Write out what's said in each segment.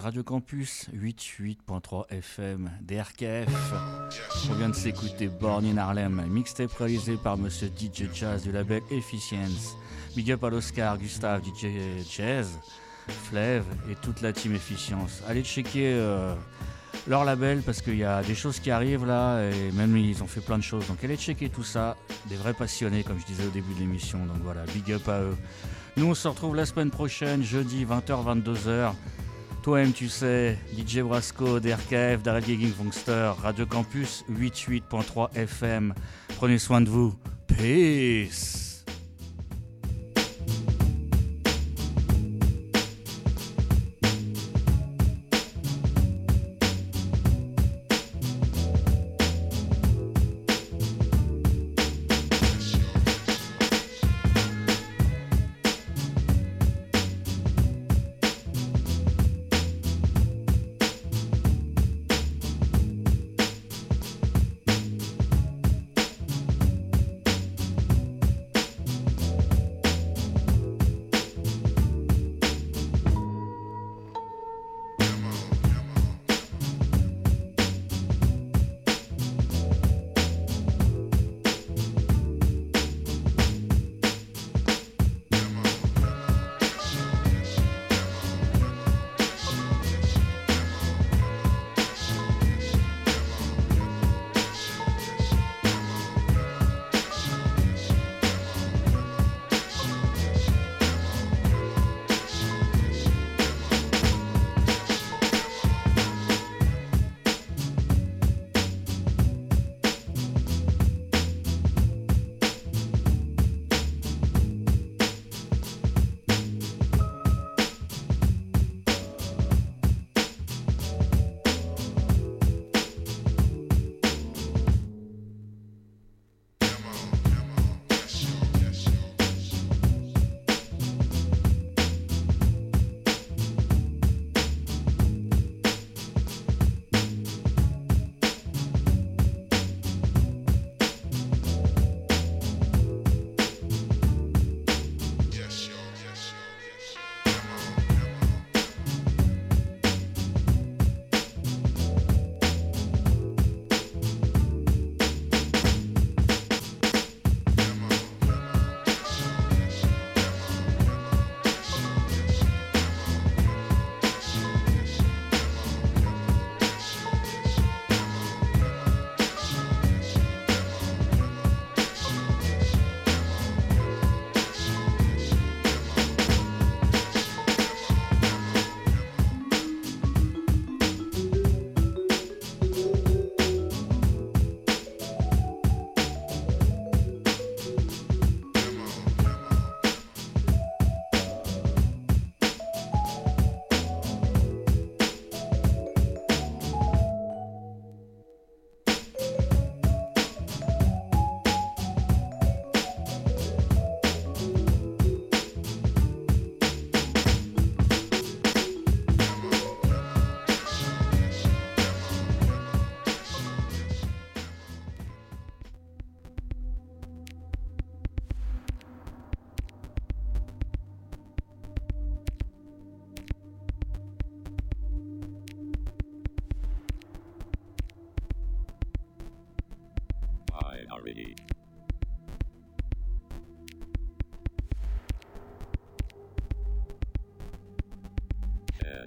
Radio Campus 88.3 FM, DRKF. On vient de s'écouter Born in Harlem, mixtape réalisé par Monsieur DJ Jazz du label Efficience. Big up à l'Oscar, Gustave, DJ Jazz, Flev et toute la team Efficience. Allez checker euh, leur label parce qu'il y a des choses qui arrivent là et même ils ont fait plein de choses. Donc allez checker tout ça. Des vrais passionnés, comme je disais au début de l'émission. Donc voilà, big up à eux. Nous, on se retrouve la semaine prochaine, jeudi 20h, 22h. Toi-même, tu sais, DJ Brasco, DRKF, Daryl Gigging Funkster, Radio Campus 88.3 FM. Prenez soin de vous. Peace.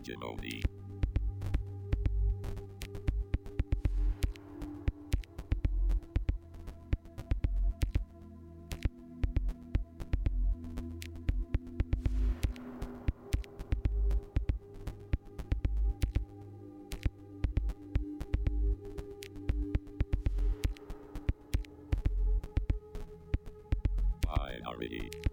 hegemony. minority.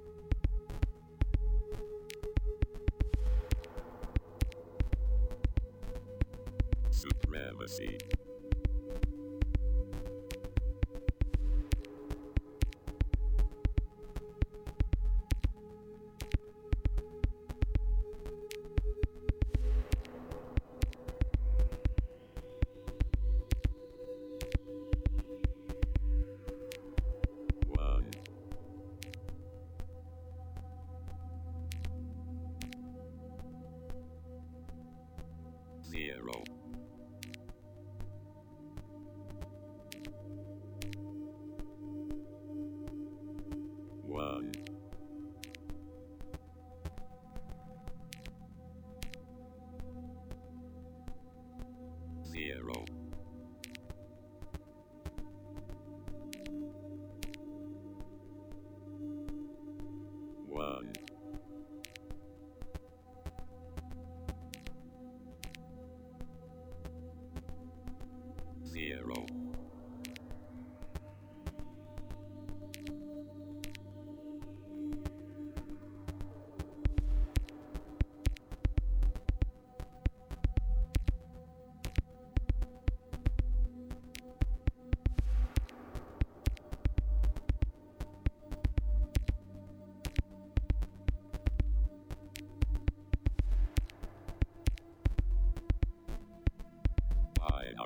sí.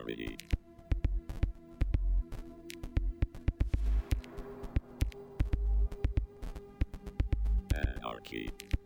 sorry. Anarchy. Uh,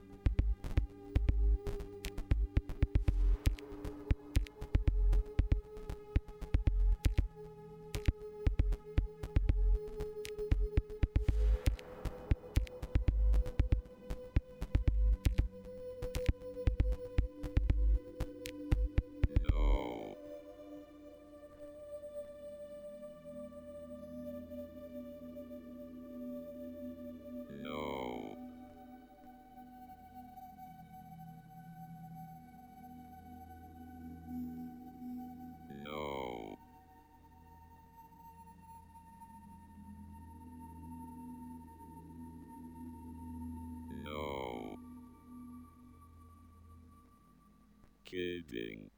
Ding.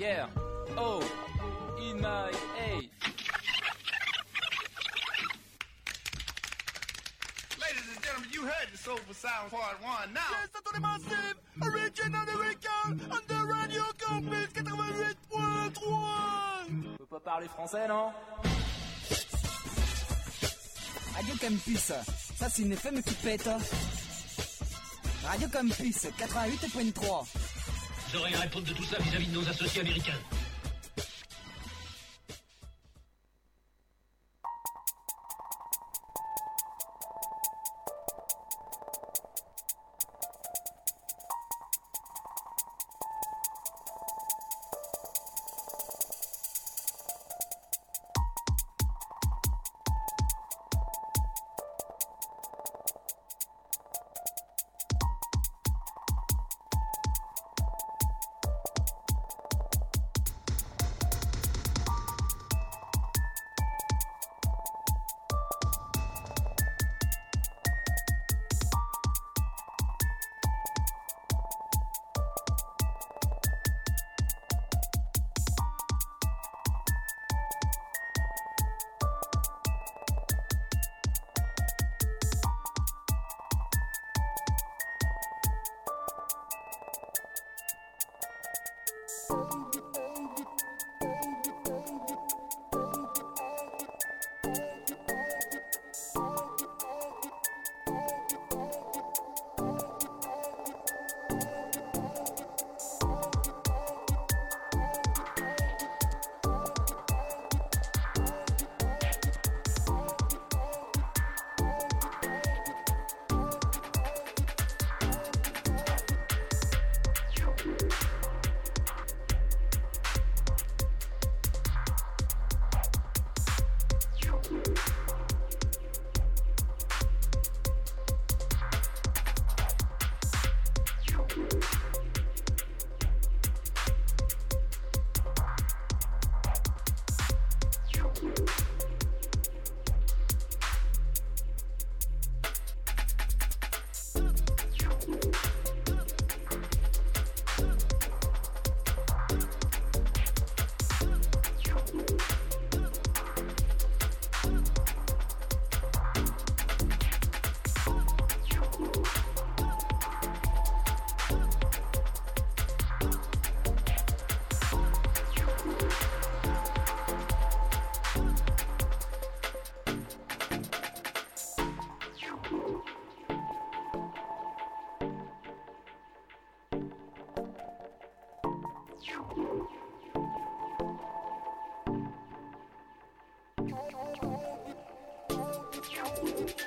Yeah, oh, in my hey. Ladies and gentlemen, you heard the Soulful Sound Part 1 now. Yes, attendez massive, original American, on the Radio Campus 88.3. Peut pas parler français, non? Radio Campus, ça c'est une FM qui pète. Radio Campus 88.3. Aurez à répondre de tout ça vis-à-vis de nos associés américains. Thank you.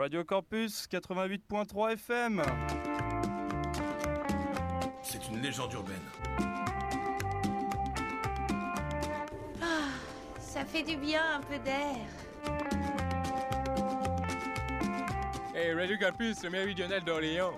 Radio Campus 88.3 FM. C'est une légende urbaine. Ah, ça fait du bien un peu d'air. Hey, Radio Campus, le méridional d'Orléans.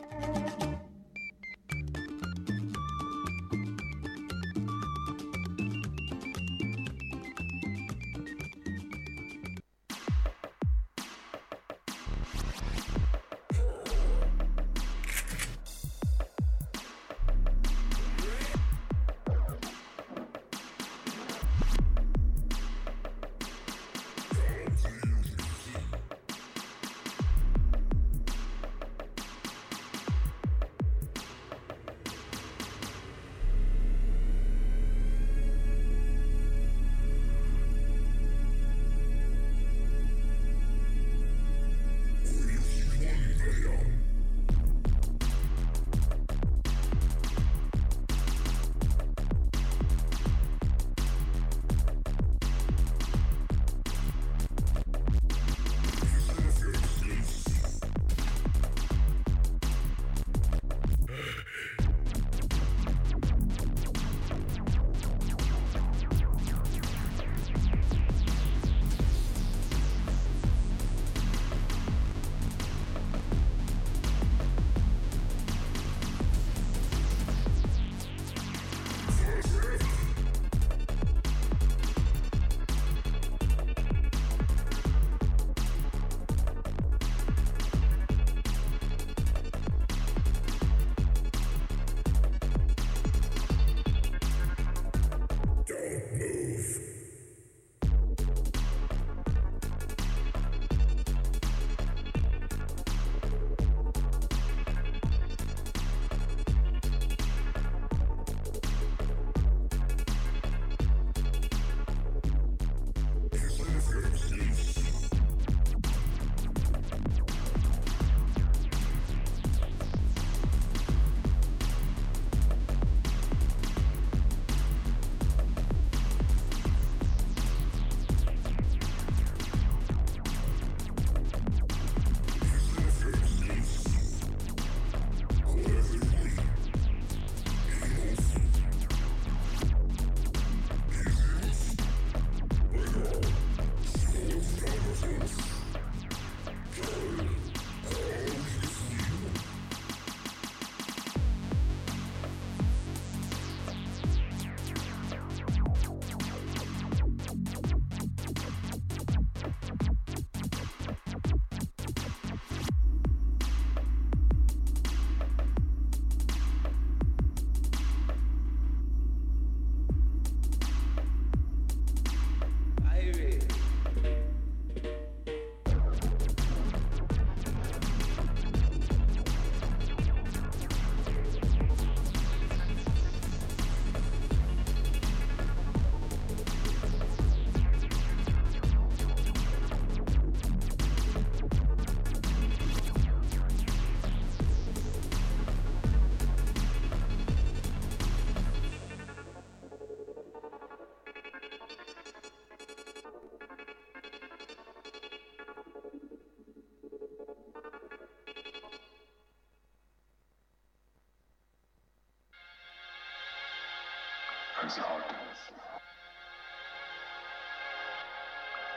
Crazy hard.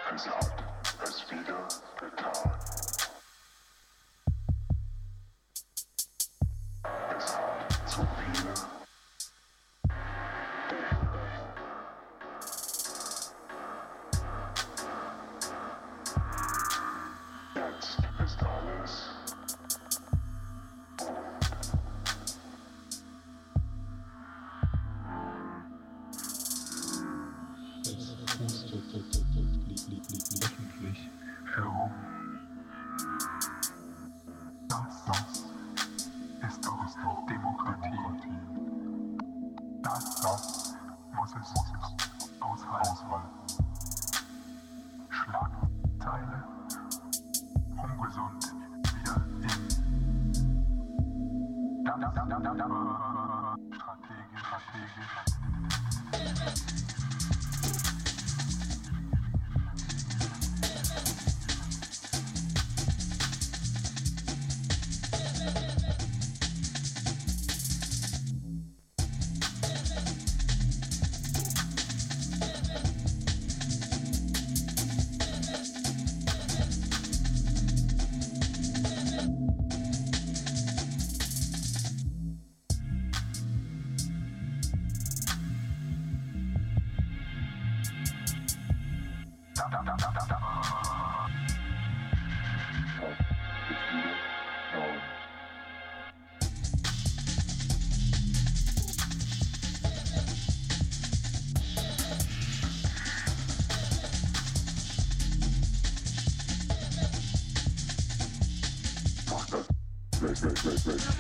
Crazy hard. Space.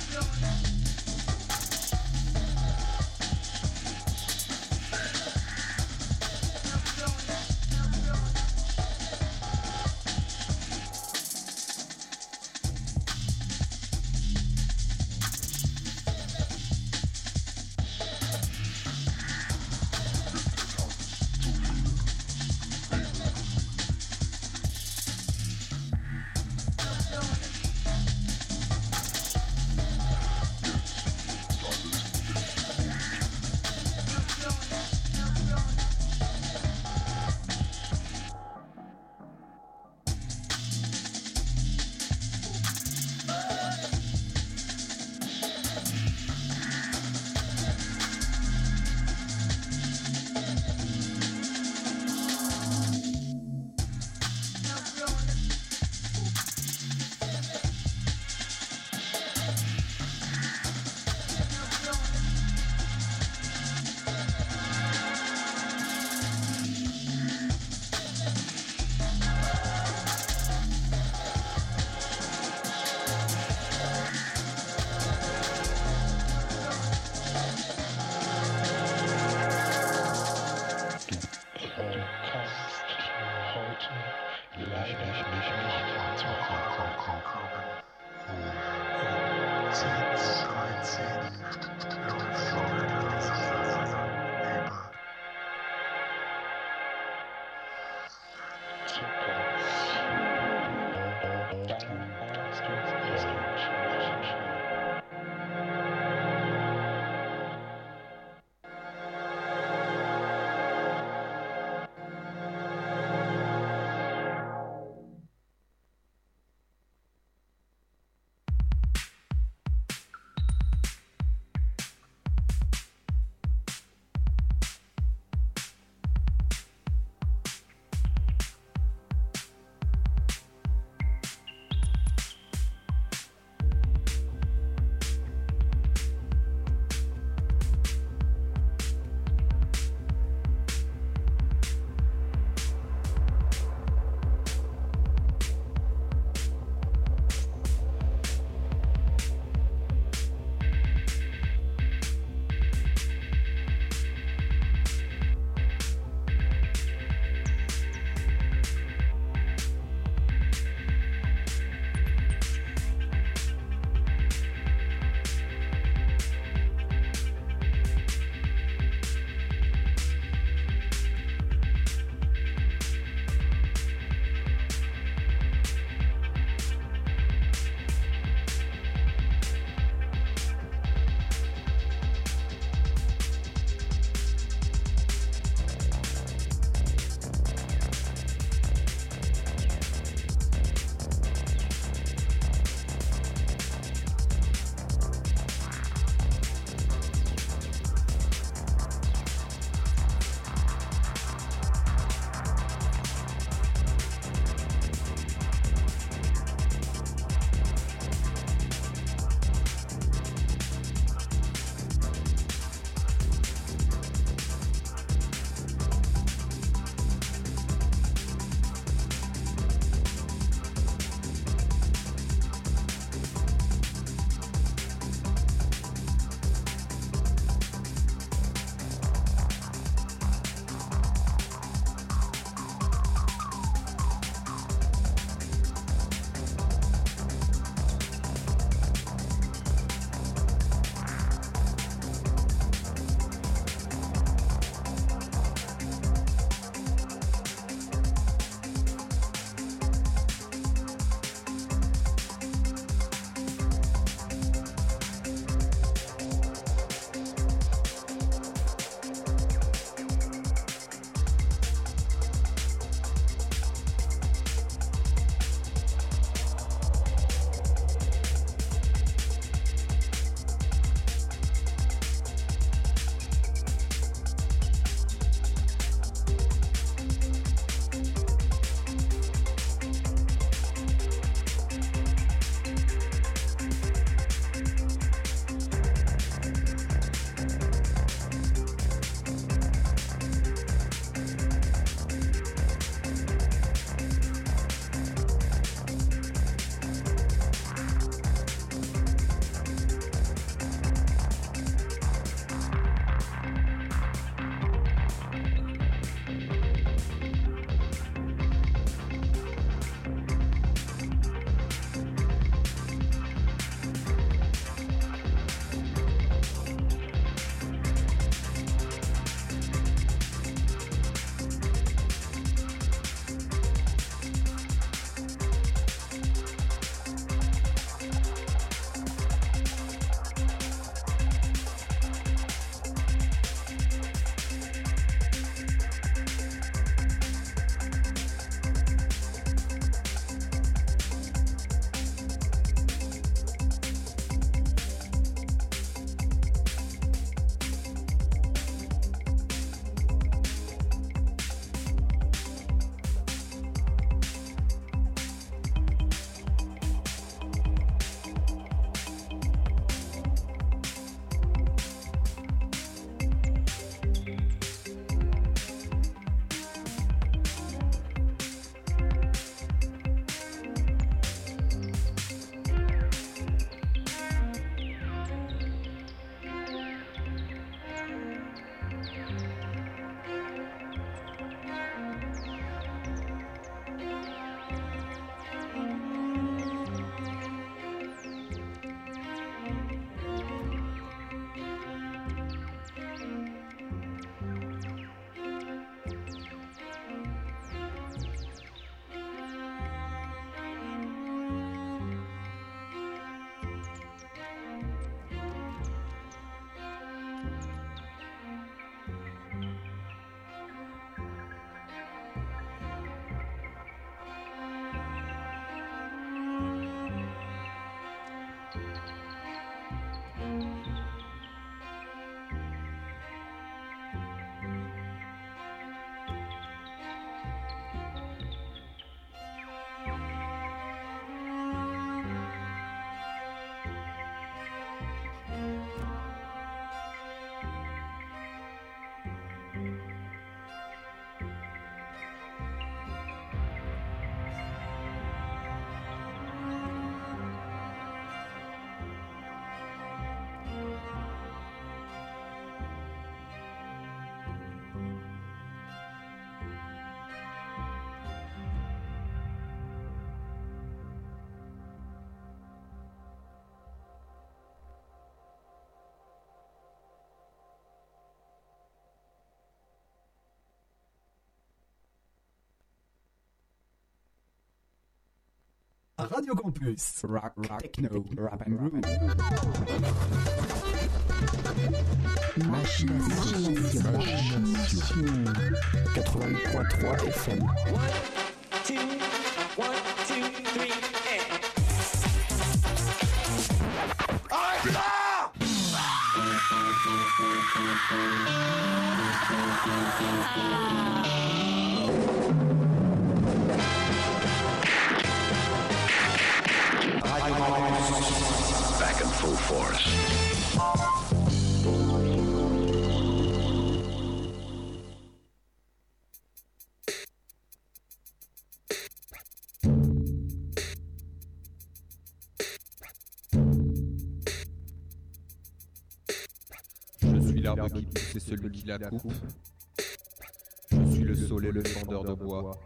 Radio Campus. Rock, rock, techno, rap and. Machination. Machination. 88.3 FM. One, two, one, two, three, and. Back in full force. Je suis l'arbre qui pousse et celui qui la coupe. Je suis le sol et le fendeur de bois.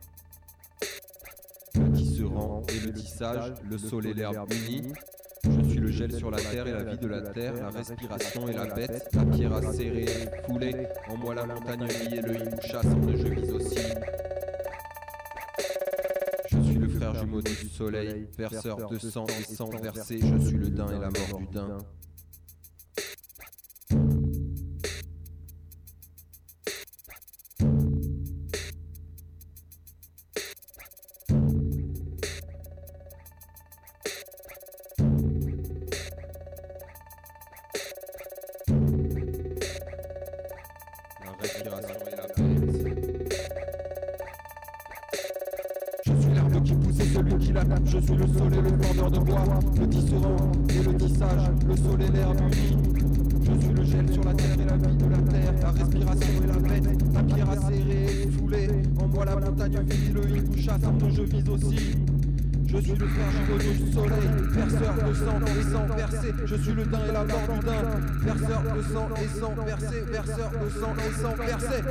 Le tisserand et le tissage, le sol et l'herbe unis. Sur la terre et la vie de la terre, la respiration et la bête, la pierre acérée, foulée, en moi la montagne vie et le hibou chassant de je vis aussi. Je suis le frère jumeau du soleil, verseur de sang et sang versé, je suis le daim et la mort du daim. Je suis l'arbre qui pousse et celui qui la coupe. Je suis le sol et le fendeur de bois. Le tisserand et le tissage. Le sol et l'herbe unis. Je suis le gel sur la terre et la vie de la terre. La respiration et la bête. La pierre acérée et foulée. En moi la montagne vit. Le hibou chasse. Je vise aussi. Je suis le frère jumeau du soleil, verseur de sang et sang versé. Je suis le daim et la mort du daim, verseur de sang et sang versé, verseur de sang et sang versé.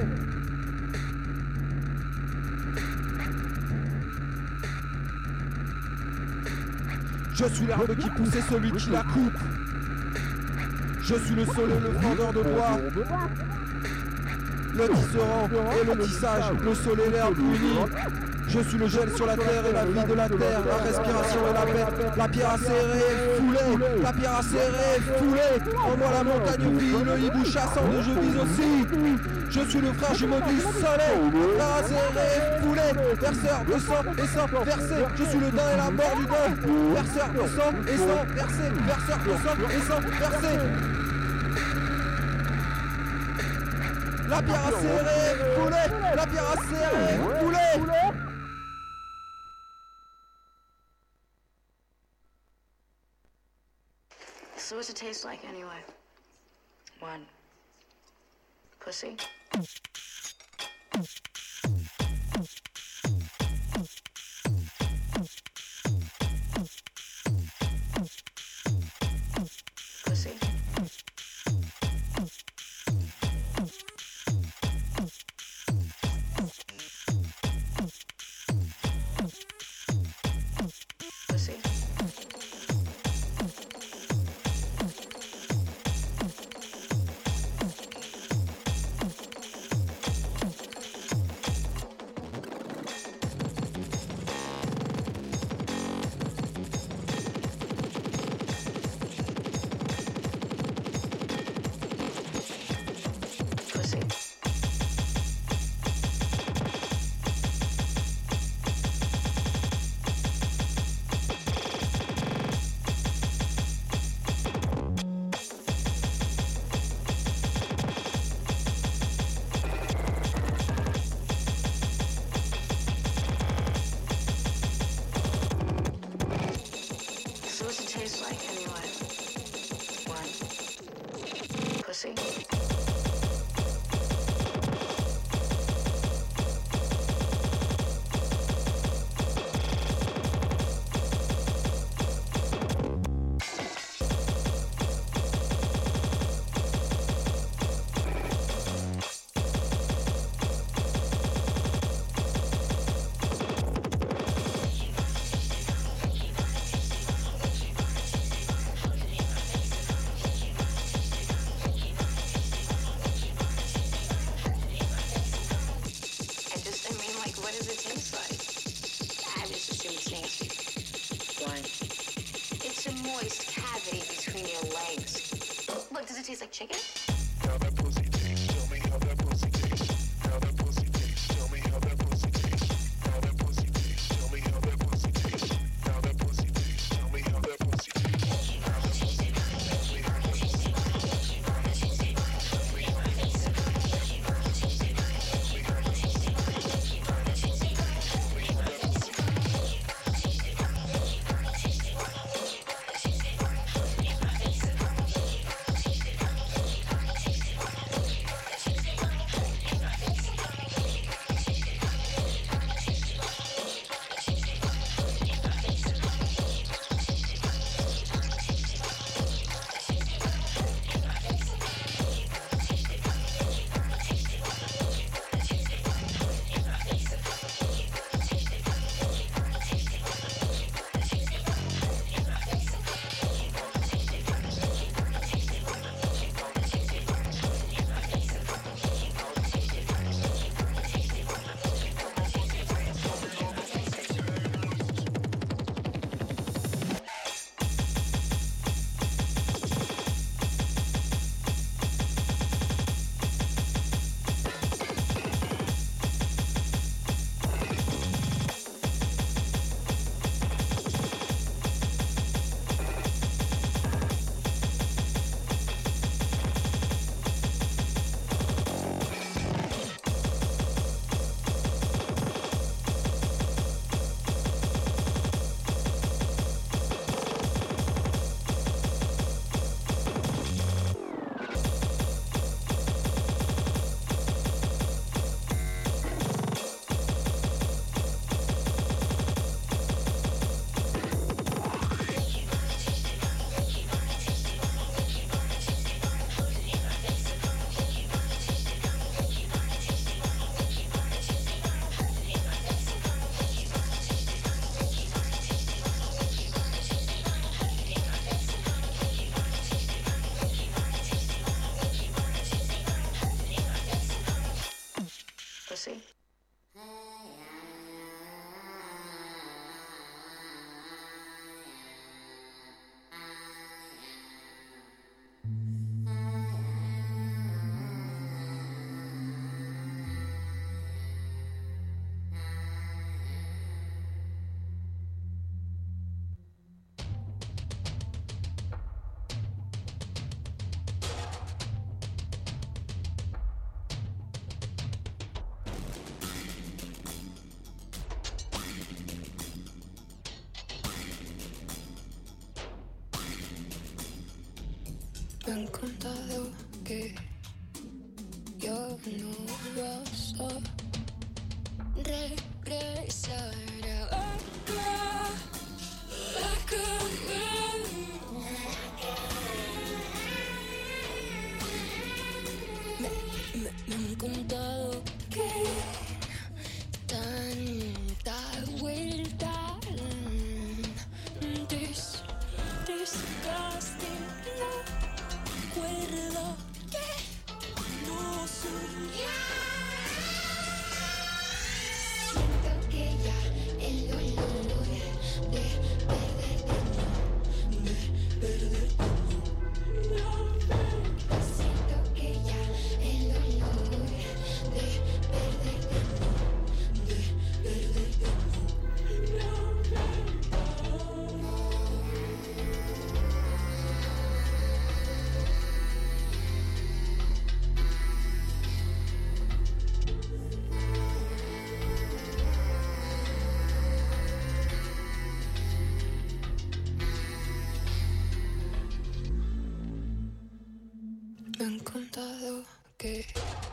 Je suis l'arbre qui pousse et celui qui la coupe. Je suis le sol et le fendeur de bois. Le tisserand et le tissage, le sol et l'herbe unis. Je suis le gel sur la terre et la vie de la terre, la respiration et la bête, la pierre acérée, foulée, la pierre acérée, foulée, en moi la montagne vit, le hibou chassant de je vis aussi. Je suis le frère jumeau du soleil, la foulée, verseur de sang et sang versé. Je suis le daim et la mort du daim, verseur de sang et sang versé, verseur de sang et sang versé. La pierre acérée, foulée, la pierre acérée, foulée. Taste like anyway? One. Pussy? Pussy? Han contado que yo no vas okay.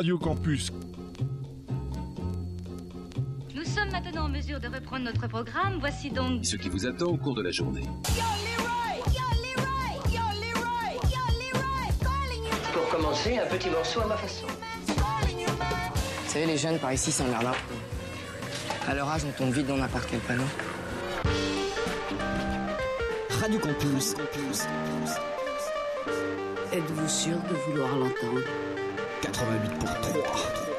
Radio Campus. Nous sommes maintenant en mesure de reprendre notre programme. Voici donc Ce qui vous attend au cours de la journée. Pour commencer, un petit morceau à ma façon. Vous savez, les jeunes par ici s'emmerdent un peu. À leur âge, on tombe vite dans n'importe quel panneau. Radio Campus. Campus. Êtes-vous sûr de vouloir l'entendre? 88 pour 3.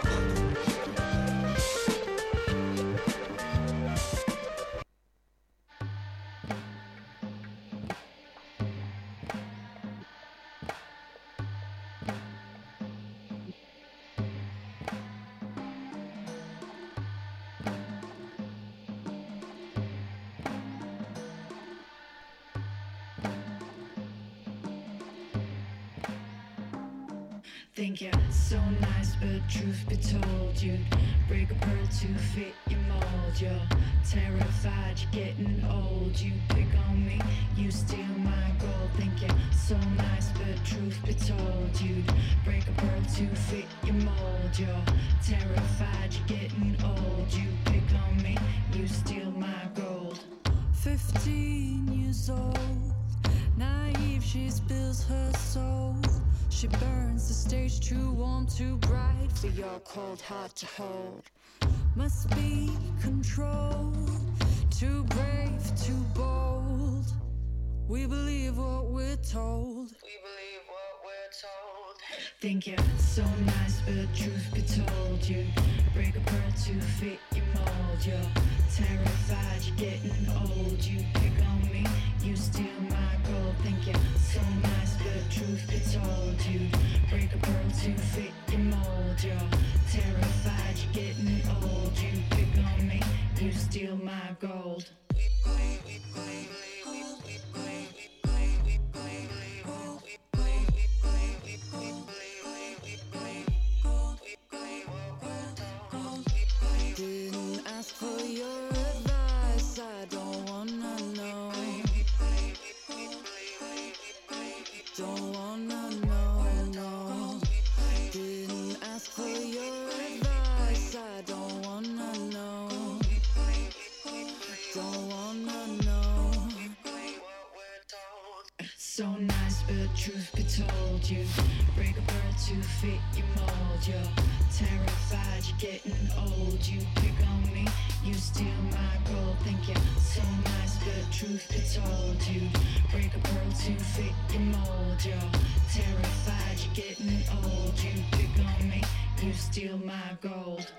Think you're so nice, but truth be told, you break a pearl to fit your mold. You're terrified, you're getting old. You pick on me, you steal my gold. Think you're so nice, but truth be told, you break a pearl to fit your mold. You're terrified, you're getting old. You pick on me, you steal my gold. Truth be told, you break a pearl to fit your mold. You're terrified, you're getting old. You pick on me, you steal my gold.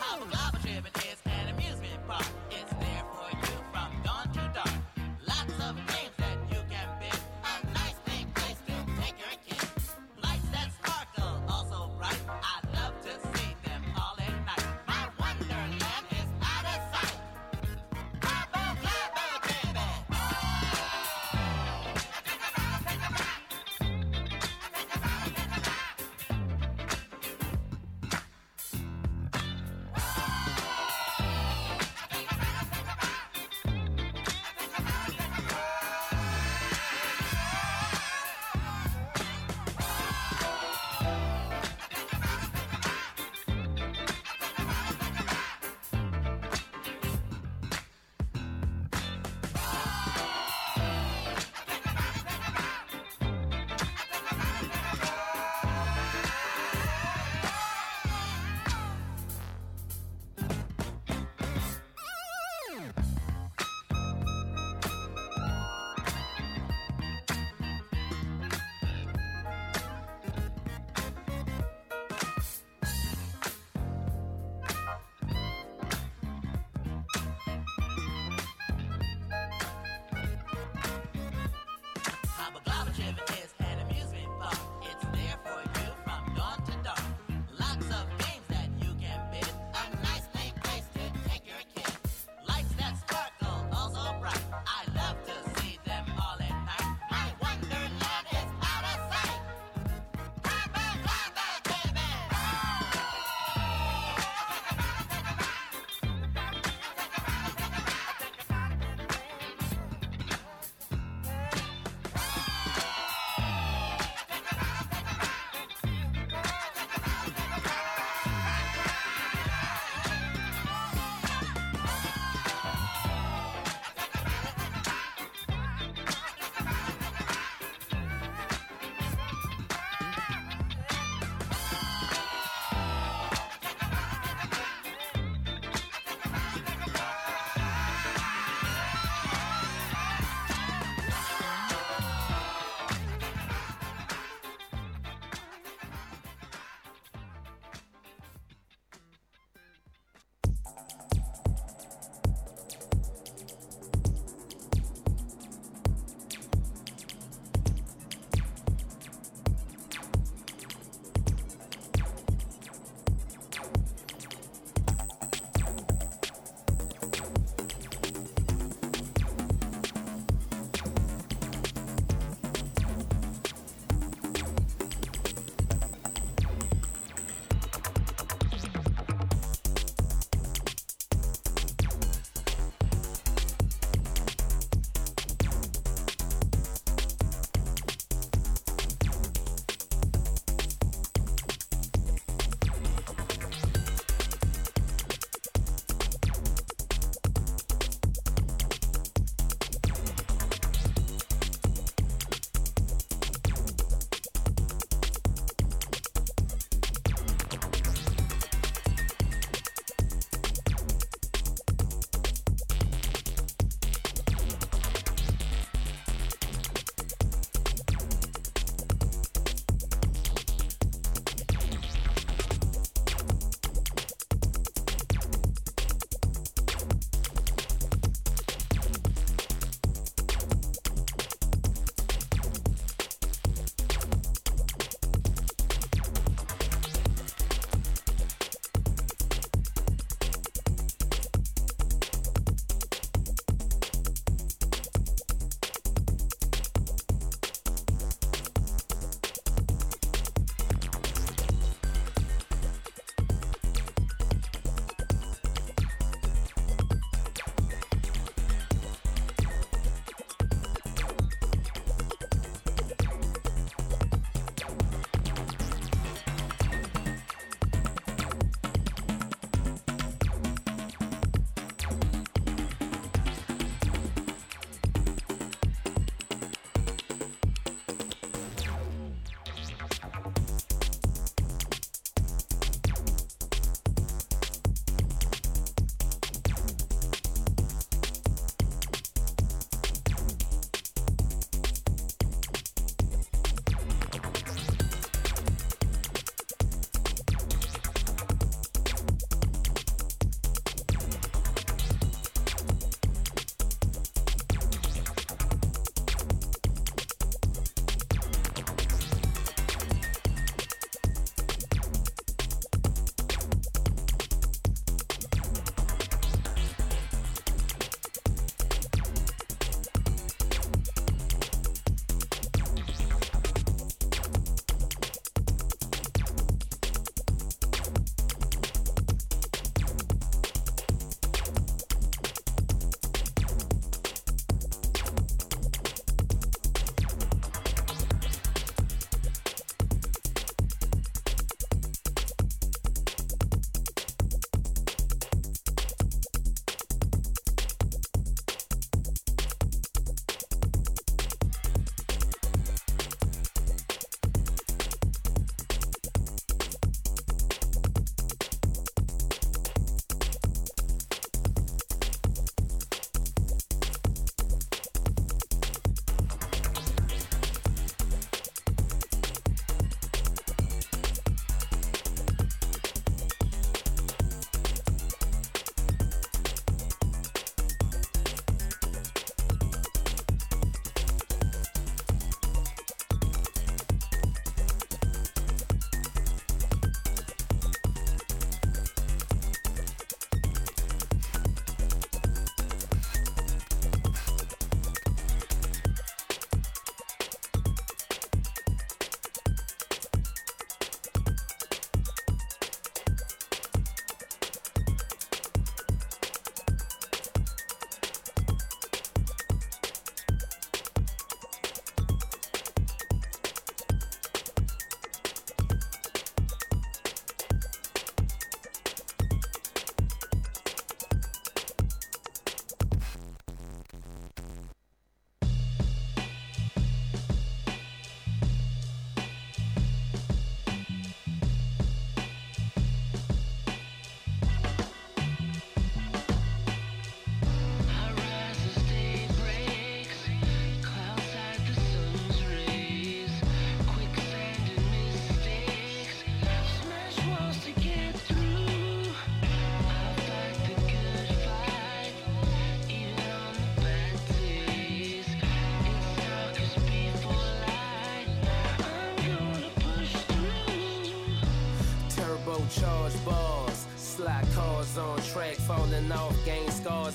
Hop a global trip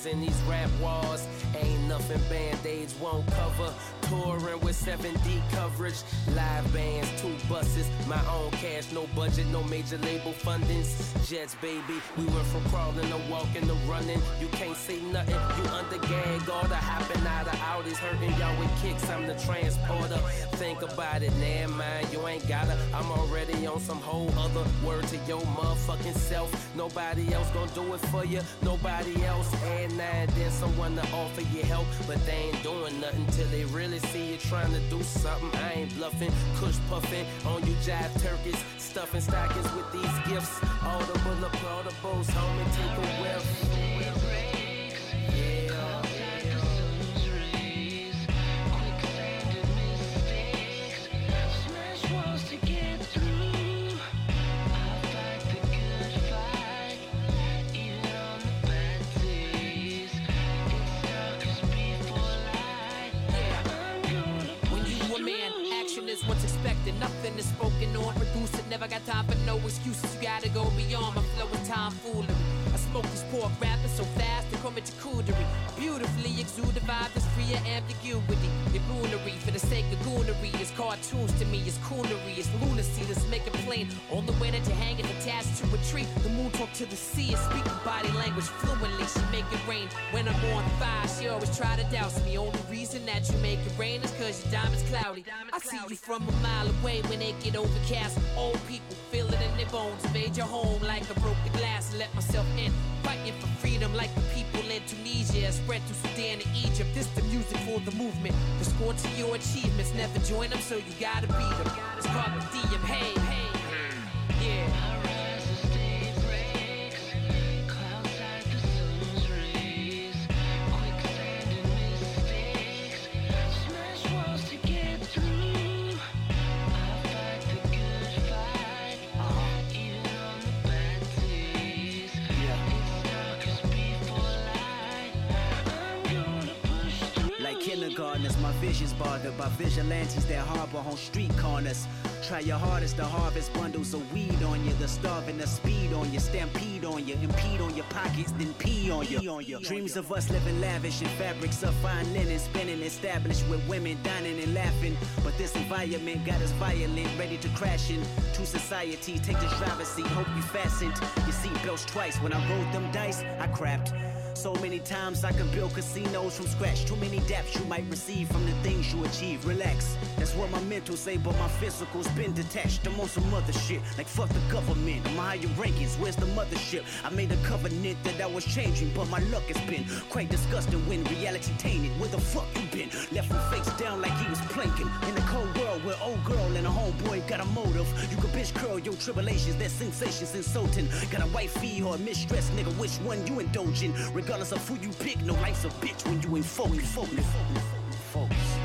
in these rap wars. Ain't nothing band-aids won't cover. Touring with 7D coverage, live bands, two buses, my own cash, no budget, no major label fundings. Jets, baby, we went from crawling to walking to running. You can't say nothing, you under gag order, hopping out of Audis, hurting y'all with kicks. I'm the transporter. Think about it, never mind, you ain't gotta. I'm already on some whole other word to your motherfucking self. Nobody else gonna do it for you, nobody else. And now then someone to offer you help, but they ain't doing nothing till they really see you trying to do something. I ain't bluffing, kush puffing on you jive turkeys, stuffing stockings with these gifts. Audible applaudables, homie, take a whiff. What's. Nothing is spoken or produced. Never got time for no excuses. You gotta go beyond. My flow is tomfoolery. I smoke these pork rappers so fast they come into cootery. Beautifully exude the vibe that's free of ambiguity. Your goonery for the sake of goonery is cartoons to me. It's coonery. It's lunacy. Let's make it plain. On the way that you hang is attached to a tree. The moon talk to the sea and speak the body language fluently. She make it rain when I'm on fire. She always try to douse me. Only reason that you make it rain is cause your diamond's cloudy. I see you from a mile away when they get overcast. Old people feel it in their bones. Made your home like I broke glass let myself in. Fighting for freedom like the people in Tunisia. Spread through Sudan and Egypt. This the music for the movement. The score to your achievements. Never join them, so you gotta beat them. It's called the DM. Hey, hey, yeah. Vision's bothered by vigilantes that harbor on street corners. Try your hardest to harvest bundles of weed on you. The starving, the speed on you, stampede on you, impede on your pockets, then pee on you. Dreams of us living lavish in fabrics of fine linen, spinning established with women dining and laughing. But this environment got us violent, ready to crash into society. Take this driver's seat, hope you fastened your seatbelts twice. When I rolled them dice, I crapped. So many times I can build casinos from scratch. Too many daps you might receive from the things you achieve. Relax, that's what my mental say, but my physical's been detached. I'm on some other shit, like fuck the government. I'm higher rankings, where's the mothership? I made a covenant that I was changing, but my luck has been quite disgusting when reality tainted. Where the fuck you been? Left him face down like he was planking. In the cold world where old girl and a homeboy got a motive. You can bitch curl your tribulations, their sensations insulting. Got a wifey or a mistress, nigga, which one you indulging? Regardless of who you pick, no life's a bitch when you ain't focused. Focus. Focus.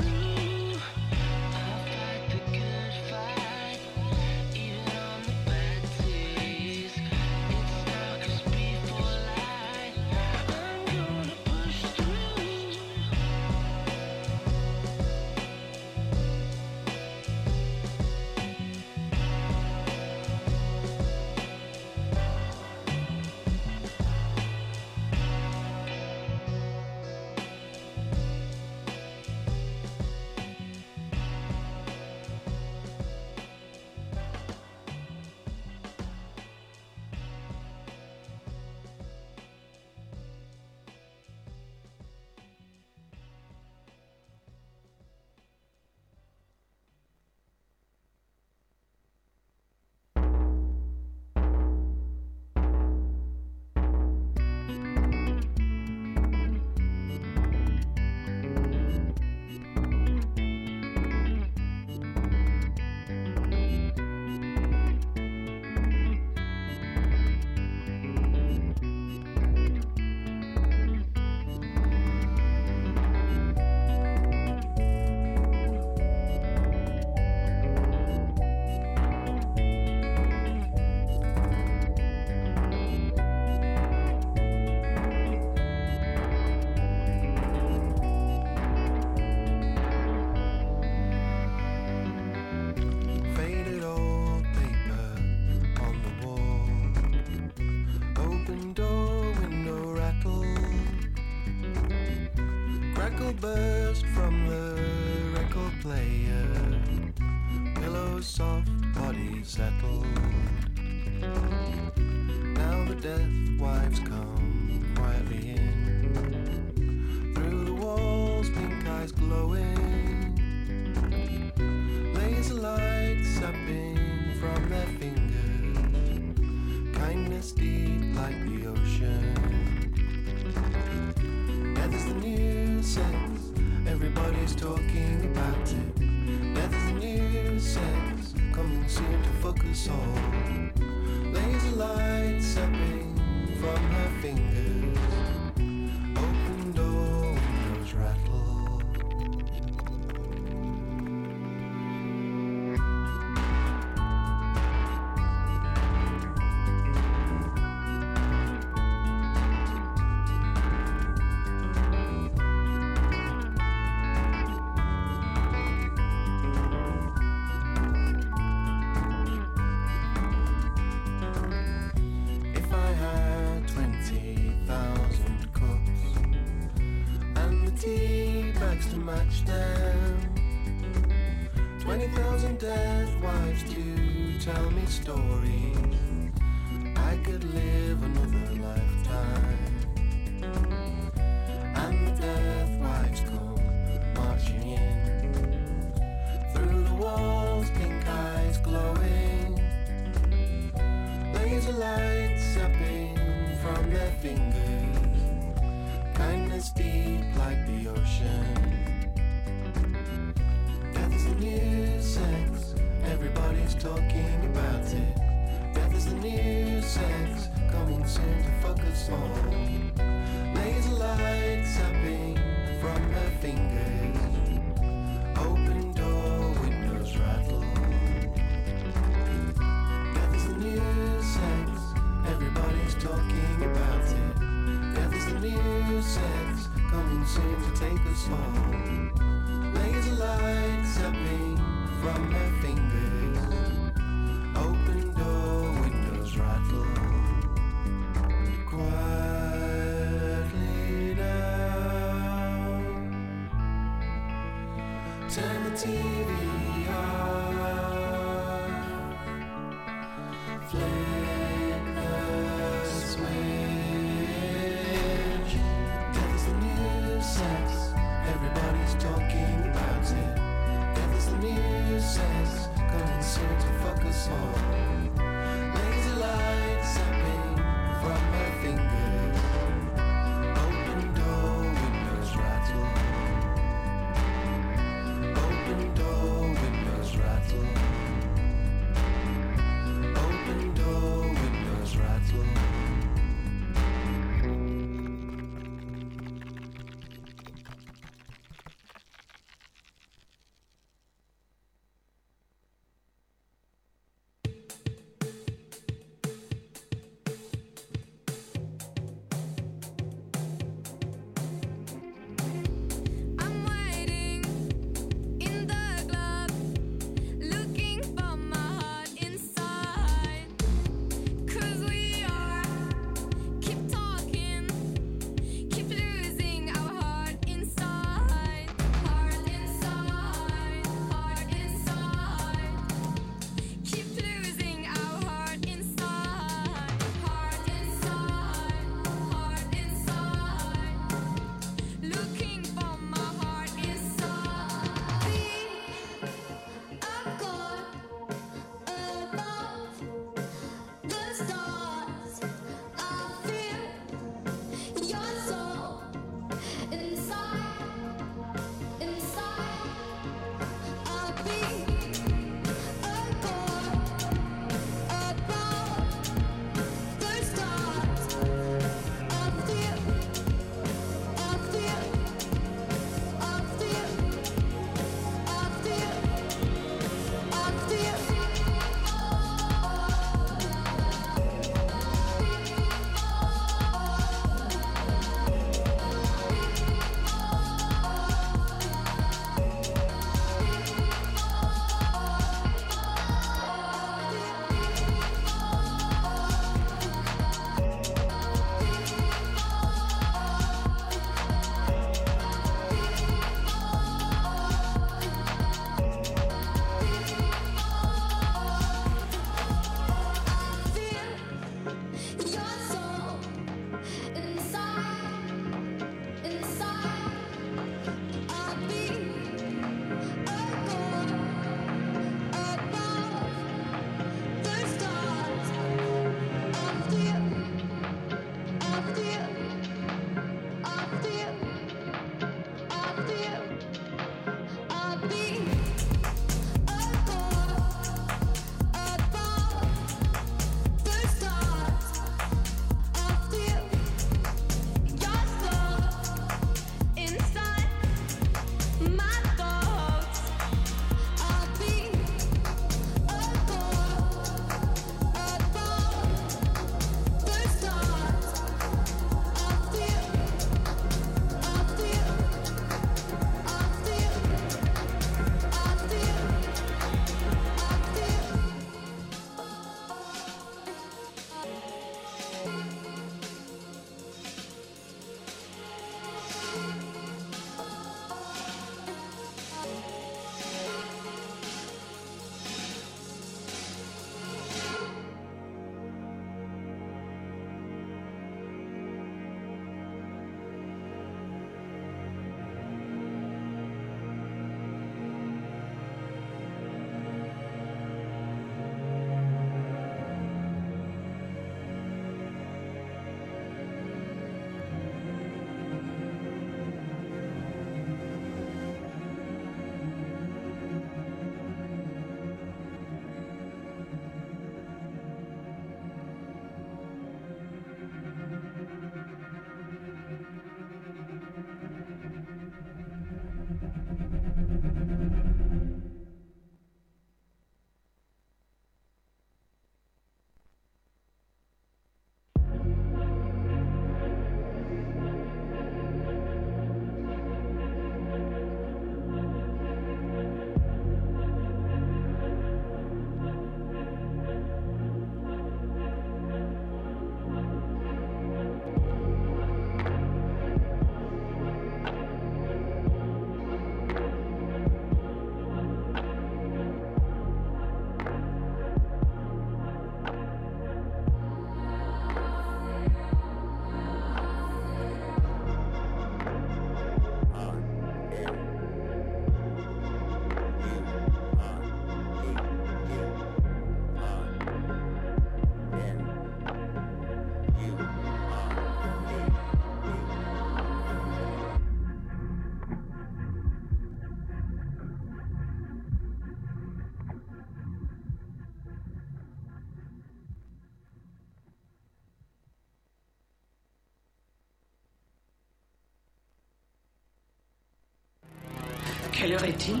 Quelle heure est-il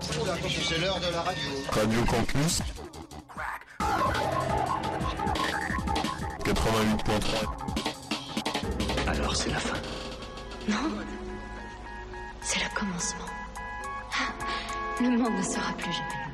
C'est l'heure de la radio. Radio Campus 88.3 Alors c'est la fin. Non. C'est le commencement. Ah, Le monde ne sera plus jamais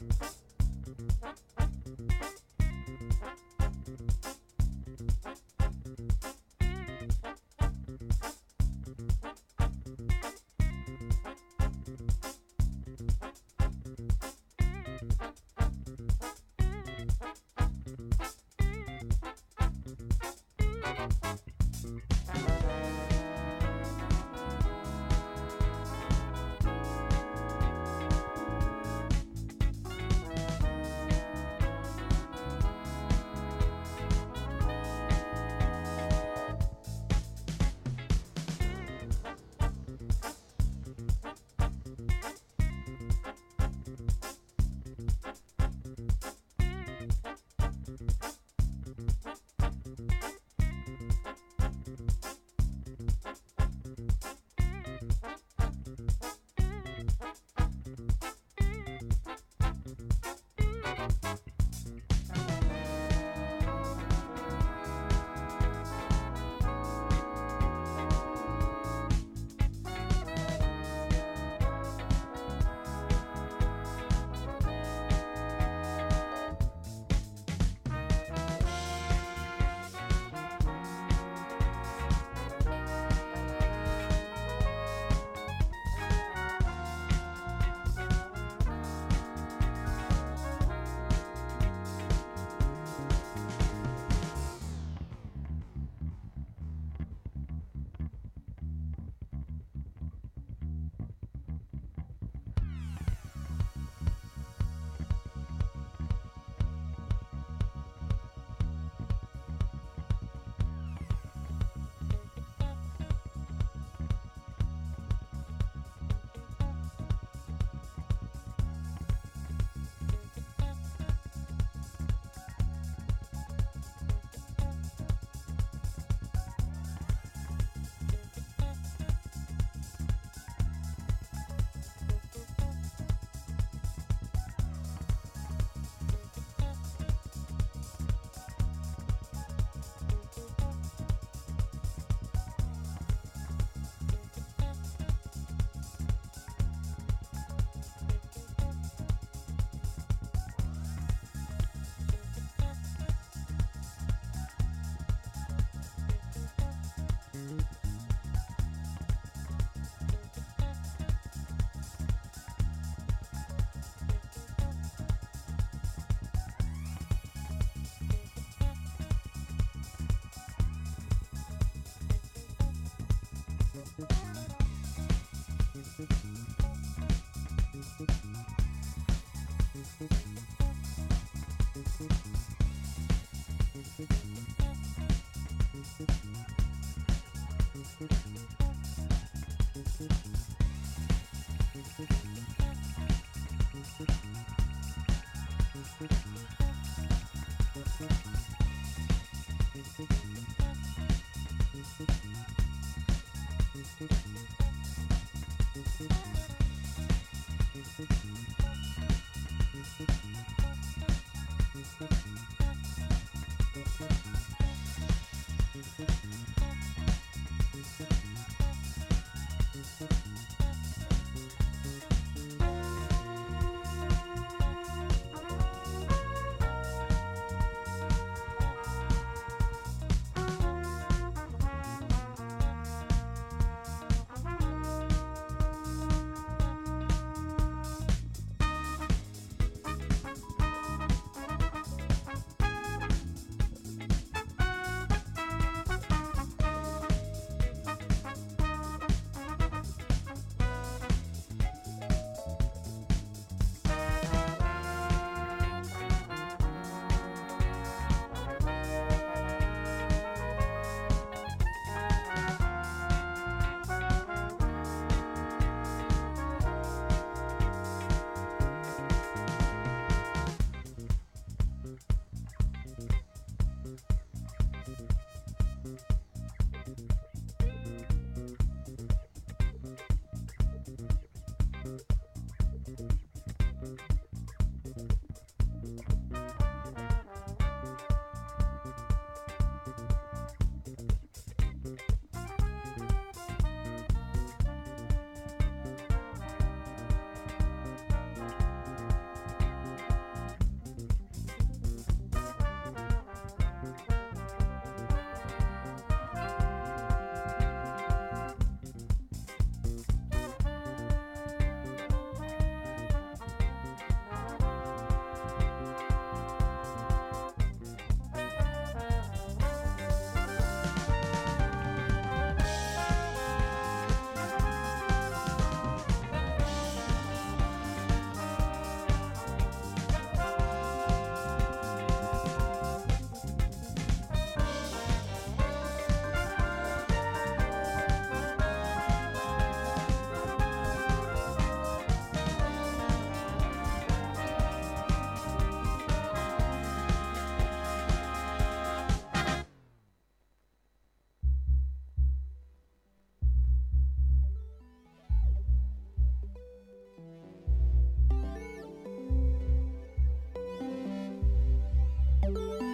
Thank you